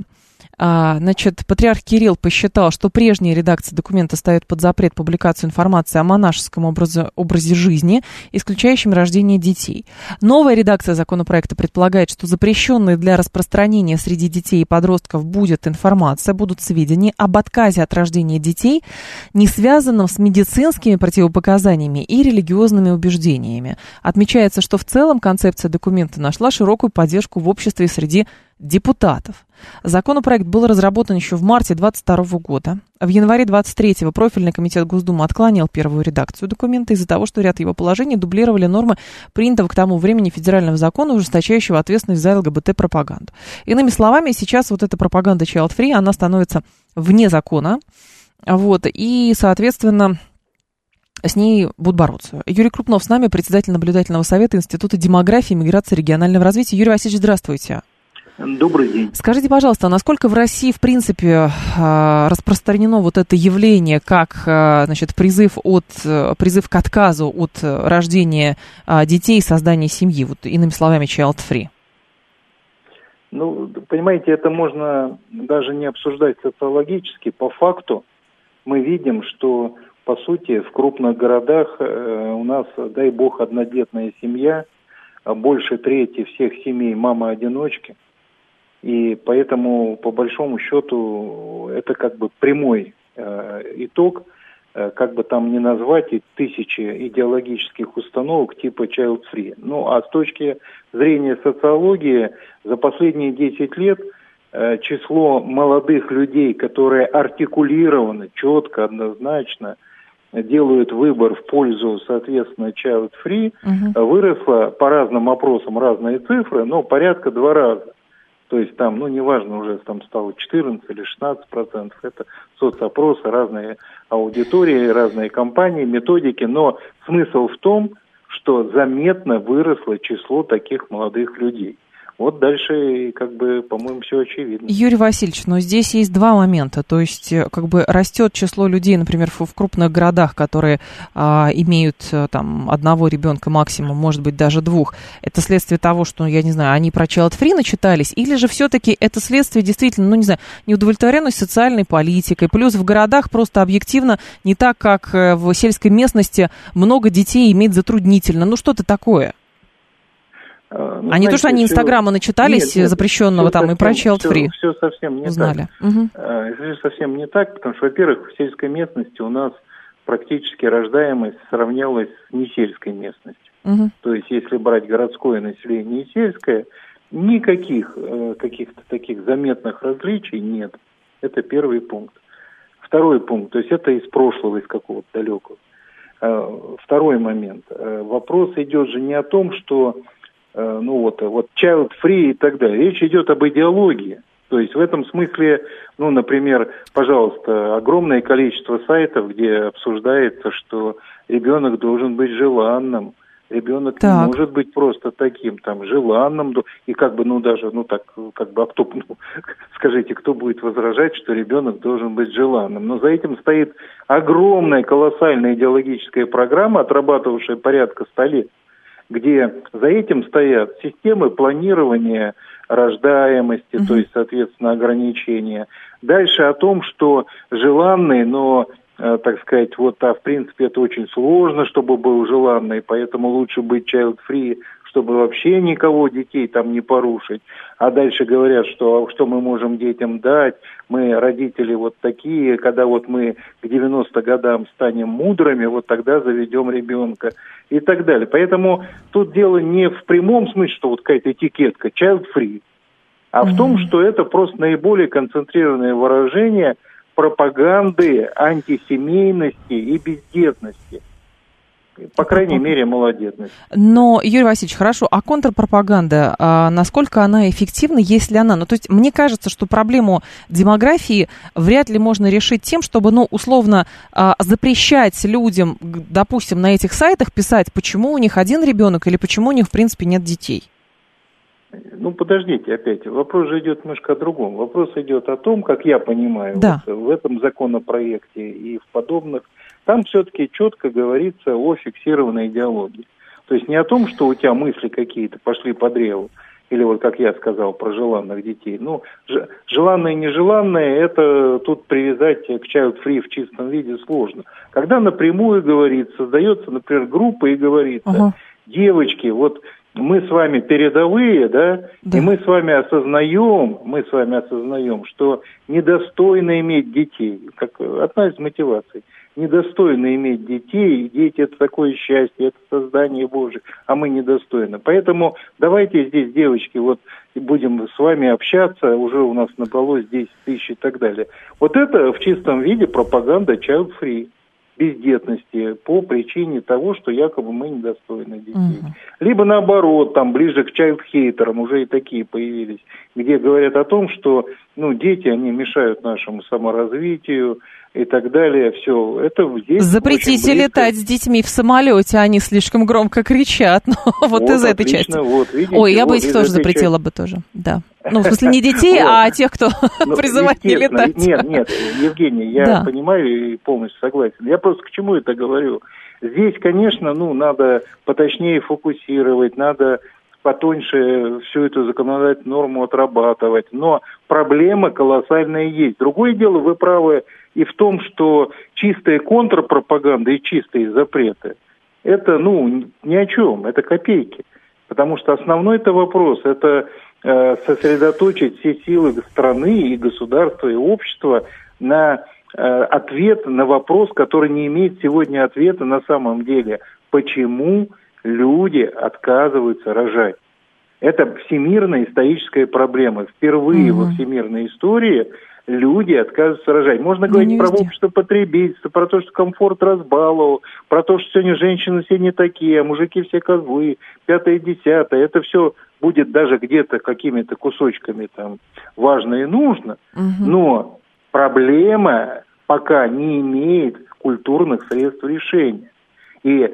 А, значит, патриарх Кирилл посчитал, что прежняя редакция документа ставит под запрет публикацию информации о монашеском образе, образе жизни, исключающем рождение детей. Новая редакция законопроекта предполагает, что запрещенной для распространения среди детей и подростков будет информация, будут сведения об отказе от рождения детей, не связанном с медицинскими противопоказаниями и религиозными убеждениями. Отмечается, что в целом концепция документа нашла широкую поддержку в обществе среди депутатов. Законопроект был разработан еще в марте 2022 года. В январе 23-го профильный комитет Госдумы отклонил первую редакцию документа из-за того, что ряд его положений дублировали нормы принятого к тому времени федерального закона, ужесточающего ответственность за ЛГБТ-пропаганду. Иными словами, сейчас вот эта пропаганда Child Free, она становится вне закона. Вот, и, соответственно, с ней будут бороться. Юрий Крупнов с нами, председатель наблюдательного совета Института демографии, миграции и регионального развития. Юрий Васильевич, здравствуйте. Добрый день. Скажите, пожалуйста, насколько в России, в принципе, а, распространено вот это явление, как а, значит, призыв, от, призыв к отказу от рождения а, детей и создания семьи, вот иными словами, child-free? Ну, понимаете, это можно даже не обсуждать социологически. По факту мы видим, что, по сути, в крупных городах э, у нас, дай бог, однодетная семья, больше трети всех семей мама-одиночки – и поэтому, по большому счету, это как бы прямой э, итог, э, как бы там ни назвать, и тысячи идеологических установок типа child free. Ну, а с точки зрения социологии, за последние 10 лет э, число молодых людей, которые артикулированно, четко, однозначно делают выбор в пользу, соответственно, child free, угу. выросло по разным опросам разные цифры, но порядка два раза. То есть там, ну, неважно, уже там стало 14 или 16 процентов. Это соцопросы, разные аудитории, разные компании, методики. Но смысл в том, что заметно выросло число таких молодых людей. Вот дальше, как бы, по-моему, все очевидно. Юрий Васильевич, но здесь есть два момента. То есть, э, как бы растет число людей, например, в, крупных городах, которые а, имеют э, там одного ребенка максимум, может быть, даже двух. Это следствие того, что, я не знаю, они про child free начитались, или же все-таки это следствие действительно, ну, не знаю, неудовлетворенность социальной политикой. Плюс в городах просто объективно не так, как э, в сельской местности много детей иметь затруднительно. Ну, что-то такое. Ну, а не то, что они Инстаграма начитались нет, запрещенного там совсем, и про Child Free. Все, все совсем не узнали. так. Угу. Все совсем не так, потому что, во-первых, в сельской местности у нас практически рождаемость сравнялась с несельской местностью. Угу. То есть, если брать городское население и сельское, никаких э, каких-то таких заметных различий нет. Это первый пункт. Второй пункт, то есть это из прошлого, из какого-то далекого. Э, второй момент. Э, вопрос идет же не о том, что ну вот, вот child free и так далее. Речь идет об идеологии. То есть в этом смысле, ну, например, пожалуйста, огромное количество сайтов, где обсуждается, что ребенок должен быть желанным, ребенок так. не может быть просто таким, там, желанным, и как бы, ну, даже, ну, так, как бы, а кто, ну, скажите, кто будет возражать, что ребенок должен быть желанным? Но за этим стоит огромная, колоссальная идеологическая программа, отрабатывавшая порядка ста лет где за этим стоят системы планирования рождаемости, угу. то есть, соответственно, ограничения. Дальше о том, что желанный, но Э, так сказать, вот, а в принципе это очень сложно, чтобы был желанный, поэтому лучше быть child-free, чтобы вообще никого детей там не порушить. А дальше говорят, что что мы можем детям дать, мы родители вот такие, когда вот мы к 90 годам станем мудрыми, вот тогда заведем ребенка и так далее. Поэтому тут дело не в прямом смысле, что вот какая-то этикетка child-free, а mm-hmm. в том, что это просто наиболее концентрированное выражение – пропаганды антисемейности и бездетности. По крайней мере, малодетность. Но, Юрий Васильевич, хорошо, а контрпропаганда, а насколько она эффективна, если она? Ну, то есть, мне кажется, что проблему демографии вряд ли можно решить тем, чтобы, ну, условно, а, запрещать людям, допустим, на этих сайтах писать, почему у них один ребенок или почему у них, в принципе, нет детей. Ну, подождите, опять, вопрос же идет немножко о другом. Вопрос идет о том, как я понимаю, да. вот в этом законопроекте и в подобных, там все-таки четко говорится о фиксированной идеологии. То есть не о том, что у тебя мысли какие-то пошли по древу, или вот как я сказал про желанных детей. Ну, желанное и нежеланное, это тут привязать к child free в чистом виде сложно. Когда напрямую говорится, создается, например, группа и говорится, uh-huh. девочки, вот мы с вами передовые, да, да, и мы с вами осознаем, мы с вами осознаем, что недостойно иметь детей, как одна из мотиваций, недостойно иметь детей, дети это такое счастье, это создание Божие, а мы недостойны. Поэтому давайте здесь, девочки, вот будем с вами общаться, уже у нас набралось 10 тысяч и так далее. Вот это в чистом виде пропаганда child free бездетности по причине того, что якобы мы недостойны детей. Угу. Либо наоборот, там ближе к чайлд-хейтерам уже и такие появились, где говорят о том, что ну, дети, они мешают нашему саморазвитию, и так далее. Все это здесь. Запретите летать с детьми в самолете, они слишком громко кричат. <laughs> Но вот, вот из этой части. Вот, видите, Ой, я бы их тоже запретила части. бы тоже. Да. Ну, в смысле, не детей, <laughs> а тех, кто ну, <laughs> призывает не летать. Нет, нет, Евгений, я понимаю и полностью согласен. Я просто к чему это говорю? Здесь, конечно, ну, надо поточнее фокусировать, надо потоньше всю эту законодательную норму отрабатывать. Но проблема колоссальная есть. Другое дело, вы правы, и в том, что чистая контрпропаганда и чистые запреты, это, ну, ни о чем, это копейки. Потому что основной это вопрос, это э, сосредоточить все силы страны и государства и общества на э, ответ на вопрос, который не имеет сегодня ответа на самом деле. Почему люди отказываются рожать? Это всемирная историческая проблема. Впервые mm-hmm. во всемирной истории люди отказываются рожать. Можно ну, говорить про общество потребительства, про то, что комфорт разбаловал, про то, что сегодня женщины все не такие, а мужики все козлы, пятое, десятое. Это все будет даже где-то какими-то кусочками там важно и нужно. Угу. Но проблема пока не имеет культурных средств решения. И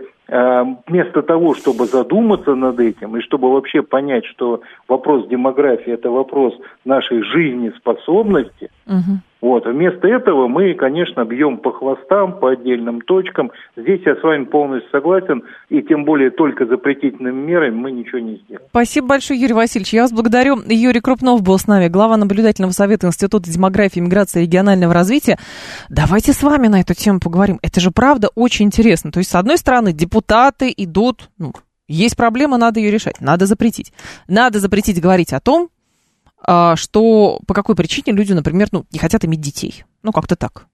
вместо того, чтобы задуматься над этим и чтобы вообще понять, что вопрос демографии это вопрос нашей жизнеспособности, угу. Вот. Вместо этого мы, конечно, бьем по хвостам, по отдельным точкам. Здесь я с вами полностью согласен, и тем более только запретительными мерами мы ничего не сделаем. Спасибо большое, Юрий Васильевич. Я вас благодарю. Юрий Крупнов был с нами, глава наблюдательного совета Института демографии, миграции и регионального развития. Давайте с вами на эту тему поговорим. Это же правда очень интересно. То есть, с одной стороны, депутаты идут, ну, есть проблема, надо ее решать, надо запретить. Надо запретить говорить о том, что по какой причине люди, например, ну, не хотят иметь детей. Ну, как-то так.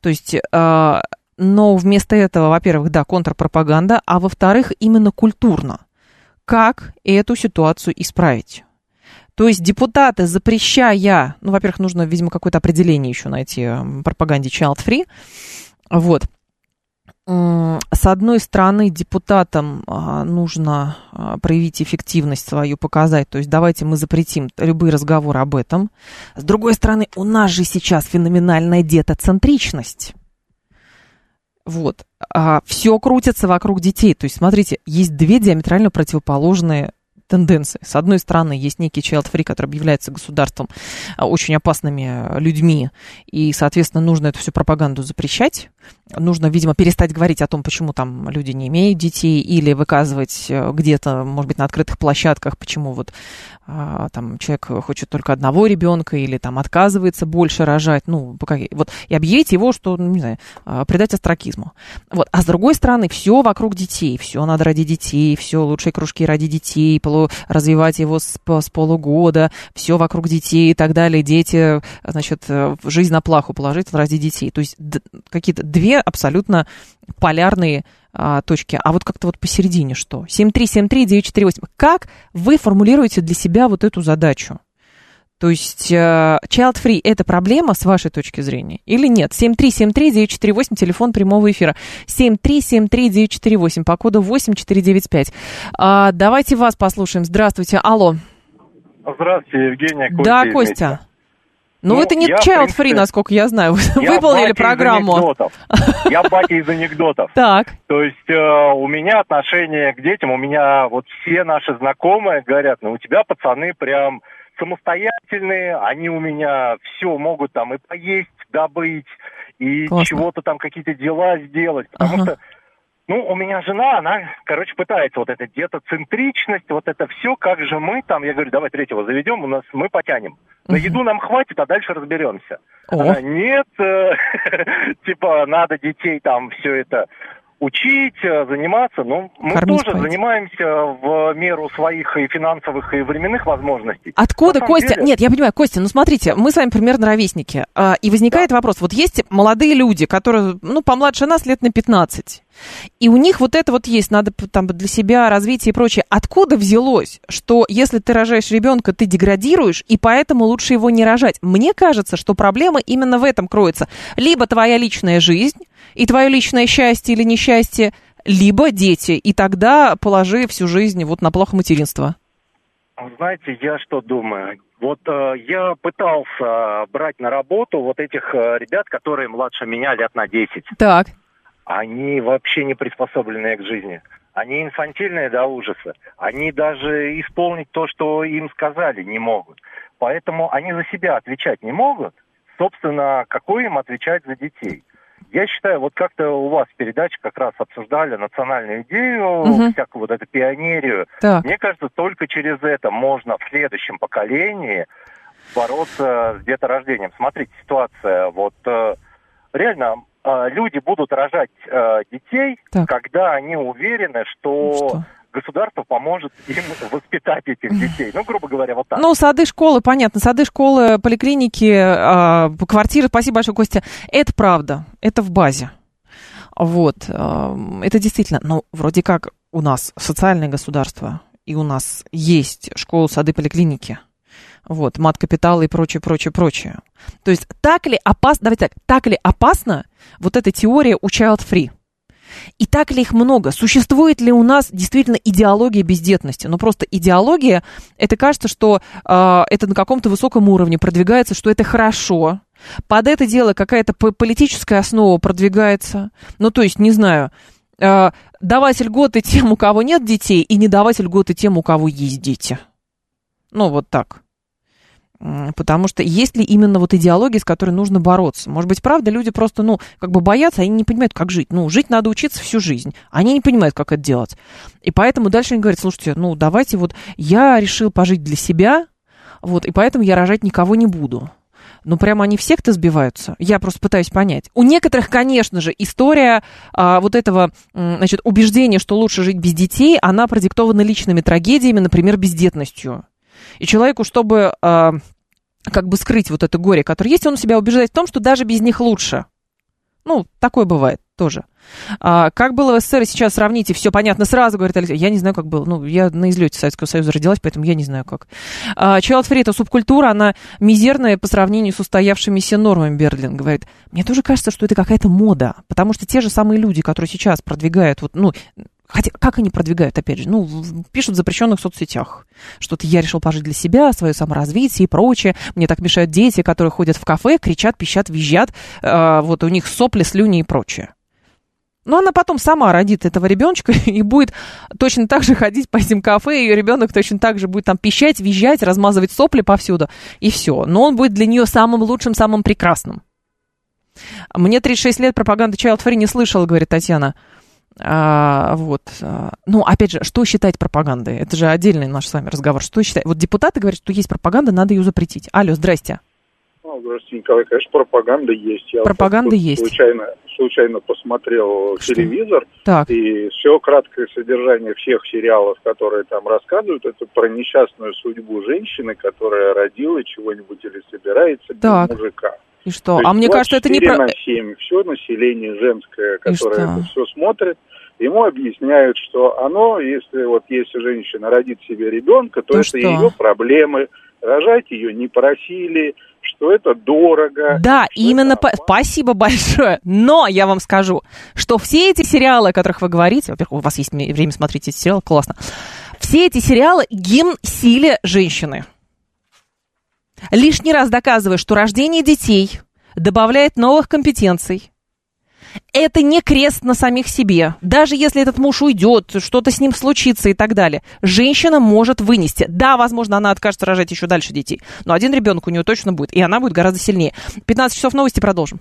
То есть, а, но вместо этого, во-первых, да, контрпропаганда, а во-вторых, именно культурно. Как эту ситуацию исправить? То есть депутаты, запрещая, ну, во-первых, нужно, видимо, какое-то определение еще найти пропаганде child free, вот, с одной стороны, депутатам а, нужно а, проявить эффективность свою, показать, то есть давайте мы запретим любые разговоры об этом. С другой стороны, у нас же сейчас феноменальная детоцентричность. Вот. А все крутится вокруг детей. То есть, смотрите, есть две диаметрально противоположные тенденции. С одной стороны, есть некий child free, который объявляется государством очень опасными людьми, и, соответственно, нужно эту всю пропаганду запрещать. Нужно, видимо, перестать говорить о том, почему там люди не имеют детей, или выказывать э, где-то, может быть, на открытых площадках, почему вот а, там человек хочет только одного ребенка, или там отказывается больше рожать, ну, вот, и объявить его, что, ну, не знаю, а, предать астракизму. Вот. А с другой стороны, все вокруг детей, все надо ради детей, все лучшие кружки ради детей, полу, развивать его с, с полугода, все вокруг детей и так далее, дети, значит, э, жизнь на плаху положить ради детей. То есть какие-то две абсолютно полярные а, точки. А вот как-то вот посередине что? 7373948. Как вы формулируете для себя вот эту задачу? То есть э, child-free – это проблема с вашей точки зрения или нет? 7373948, телефон прямого эфира. 7373948, по коду 8495. А, давайте вас послушаем. Здравствуйте, алло. Здравствуйте, Евгения. Костя да, Костя. Ну, ну, это не child free, насколько я знаю. <laughs> Вы я выполнили программу. Я батя из анекдотов. Так. То есть э, у меня отношение к детям, у меня вот все наши знакомые говорят, ну, у тебя пацаны прям самостоятельные, они у меня все могут там и поесть, добыть, и чего-то там какие-то дела сделать. Потому что ну, у меня жена, она, короче, пытается вот это детоцентричность, вот это все, как же мы там, я говорю, давай третьего заведем, у нас мы потянем. На еду нам хватит, а дальше разберемся. Она, нет, <laughs> типа, надо детей там все это учить, э, заниматься. Ну, мы Кормить тоже пойти. занимаемся в меру своих и финансовых, и временных возможностей. Откуда, Костя? Деле... Нет, я понимаю, Костя, ну смотрите, мы с вами примерно ровесники. А, и возникает да. вопрос, вот есть молодые люди, которые, ну, помладше нас лет на 15. И у них вот это вот есть, надо там для себя развитие и прочее. Откуда взялось, что если ты рожаешь ребенка, ты деградируешь, и поэтому лучше его не рожать? Мне кажется, что проблема именно в этом кроется. Либо твоя личная жизнь, и твое личное счастье или несчастье, либо дети, и тогда положи всю жизнь вот на плохо материнство. Знаете, я что думаю? Вот э, я пытался брать на работу вот этих э, ребят, которые младше меня лет на 10. Так. Они вообще не приспособленные к жизни. Они инфантильные до ужаса. Они даже исполнить то, что им сказали, не могут. Поэтому они за себя отвечать не могут. Собственно, какой им отвечать за детей? Я считаю, вот как-то у вас в передаче как раз обсуждали национальную идею, угу. всякую вот эту пионерию. Так. Мне кажется, только через это можно в следующем поколении бороться с деторождением. Смотрите, ситуация, вот э, реально э, люди будут рожать э, детей, так. когда они уверены, что, что государство поможет им воспитать этих детей. Ну, грубо говоря, вот так. Ну, сады, школы, понятно. Сады, школы, поликлиники, э, квартиры. Спасибо большое, Костя. Это правда. Это в базе. Вот. Э, это действительно, ну, вроде как у нас социальное государство, и у нас есть школы, сады, поликлиники. Вот, мат капитала и прочее, прочее, прочее. То есть так ли опасно, давайте так, так ли опасно вот эта теория у child free? И так ли их много? Существует ли у нас действительно идеология бездетности? Ну, просто идеология, это кажется, что э, это на каком-то высоком уровне продвигается, что это хорошо. Под это дело какая-то политическая основа продвигается. Ну, то есть, не знаю, э, давать льготы тем, у кого нет детей, и не давать льготы тем, у кого есть дети. Ну, вот так. Потому что есть ли именно вот идеология, с которой нужно бороться? Может быть, правда, люди просто, ну, как бы боятся, они не понимают, как жить. Ну, жить надо учиться всю жизнь. Они не понимают, как это делать. И поэтому дальше они говорят, слушайте, ну, давайте вот я решил пожить для себя, вот, и поэтому я рожать никого не буду. Ну, прямо они все кто сбиваются. Я просто пытаюсь понять. У некоторых, конечно же, история а, вот этого, значит, убеждения, что лучше жить без детей, она продиктована личными трагедиями, например, бездетностью. И человеку, чтобы а, как бы скрыть вот это горе, которое есть, он себя убеждает в том, что даже без них лучше. Ну, такое бывает тоже. А, как было в СССР, сейчас сравните, все понятно сразу, говорит Алексей. Я не знаю, как было. Ну, я на излете Советского Союза родилась, поэтому я не знаю, как. А, Child это субкультура, она мизерная по сравнению с устоявшимися нормами, Берлин говорит. Мне тоже кажется, что это какая-то мода, потому что те же самые люди, которые сейчас продвигают, вот, ну, Хотя, как они продвигают, опять же, ну, пишут в запрещенных соцсетях. Что-то я решил пожить для себя, свое саморазвитие и прочее. Мне так мешают дети, которые ходят в кафе, кричат, пищат, визжат. Э, вот у них сопли, слюни и прочее. Но она потом сама родит этого ребеночка <laughs> и будет точно так же ходить по этим кафе, и ребенок точно так же будет там пищать, визжать, размазывать сопли повсюду, и все. Но он будет для нее самым лучшим, самым прекрасным. Мне 36 лет, пропаганда Child Free не слышала, говорит Татьяна. А, вот. Ну, опять же, что считать пропагандой? Это же отдельный наш с вами разговор. Что считать? Вот депутаты говорят, что есть пропаганда, надо ее запретить. Алло, здрасте. Ну, здравствуйте, Николай. Конечно, пропаганда есть. Я пропаганда есть. Случайно, случайно посмотрел что? телевизор. Так. И все краткое содержание всех сериалов, которые там рассказывают, это про несчастную судьбу женщины, которая родила чего-нибудь или собирается так. без мужика. И что? а мне кажется, это не про... на 7. Все население женское, которое это все смотрит, ему объясняют, что оно, если вот если женщина родит себе ребенка, то, то это что? ее проблемы. Рожать ее не просили, что это дорого. Да, именно по... спасибо большое. Но я вам скажу, что все эти сериалы, о которых вы говорите, во-первых, у вас есть время смотреть эти сериалы, классно. Все эти сериалы гимн силе женщины лишний раз доказывая, что рождение детей добавляет новых компетенций. Это не крест на самих себе. Даже если этот муж уйдет, что-то с ним случится и так далее. Женщина может вынести. Да, возможно, она откажется рожать еще дальше детей. Но один ребенок у нее точно будет. И она будет гораздо сильнее. 15 часов новости продолжим.